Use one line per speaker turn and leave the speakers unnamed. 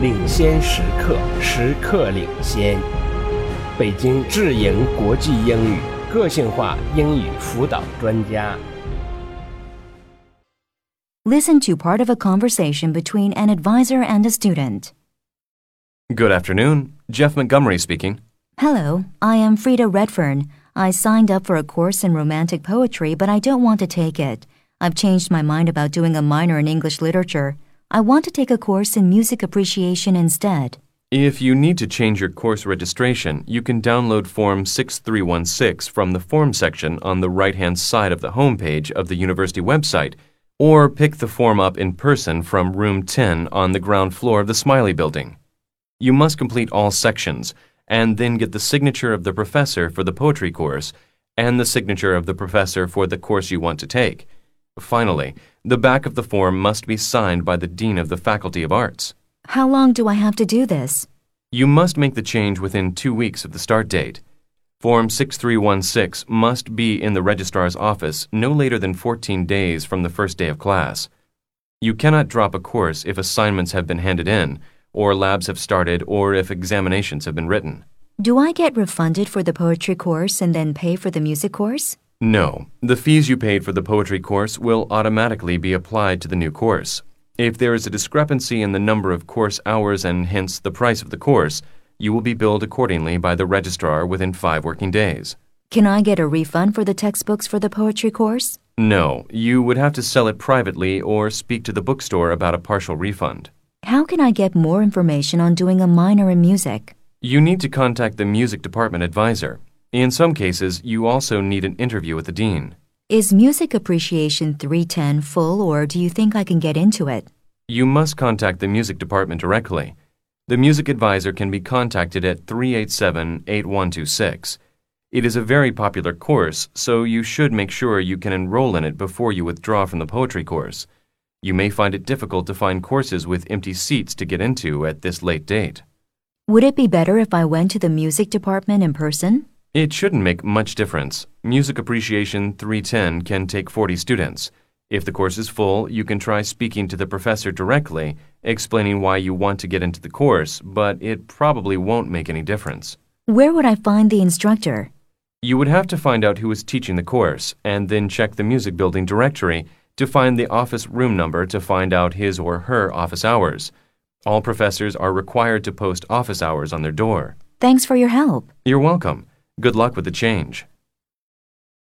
领先时刻，时刻领先。北京智盈国际英语个性化英语辅导专家。
Listen to part of a conversation between an advisor and a student.
Good afternoon. Jeff Montgomery speaking.
Hello, I am Frida Redfern. I signed up for a course in romantic poetry, but I don't want to take it. I've changed my mind about doing a minor in English literature. I want to take a course in music appreciation instead.
If you need to change your course registration, you can download Form 6316 from the Form section on the right hand side of the homepage of the university website, or pick the form up in person from room 10 on the ground floor of the Smiley Building. You must complete all sections and then get the signature of the professor for the poetry course and the signature of the professor for the course you want to take. Finally, the back of the form must be signed by the Dean of the Faculty of Arts.
How long do I have to do this?
You must make the change within two weeks of the start date. Form 6316 must be in the registrar's office no later than 14 days from the first day of class. You cannot drop a course if assignments have been handed in, or labs have started, or if examinations have been written.
Do I get refunded for the poetry course and then pay for the music course?
No, the fees you paid for the poetry course will automatically be applied to the new course. If there is a discrepancy in the number of course hours and hence the price of the course, you will be billed accordingly by the registrar within five working days.
Can I get a refund for the textbooks for the poetry course?
No, you would have to sell it privately or speak to the bookstore about a partial refund.
How can I get more information on doing a minor in music?
You need to contact the music department advisor. In some cases, you also need an interview with the dean.
Is Music Appreciation 310 full or do you think I can get into it?
You must contact the music department directly. The music advisor can be contacted at 387 8126. It is a very popular course, so you should make sure you can enroll in it before you withdraw from the poetry course. You may find it difficult to find courses with empty seats to get into at this late date.
Would it be better if I went to the music department in person?
It shouldn't make much difference. Music Appreciation 310 can take 40 students. If the course is full, you can try speaking to the professor directly, explaining why you want to get into the course, but it probably won't make any difference.
Where would I find the instructor?
You would have to find out who is teaching the course, and then check the music building directory to find the office room number to find out his or her office hours. All professors are required to post office hours on their door.
Thanks for your help.
You're welcome. Good luck with the change.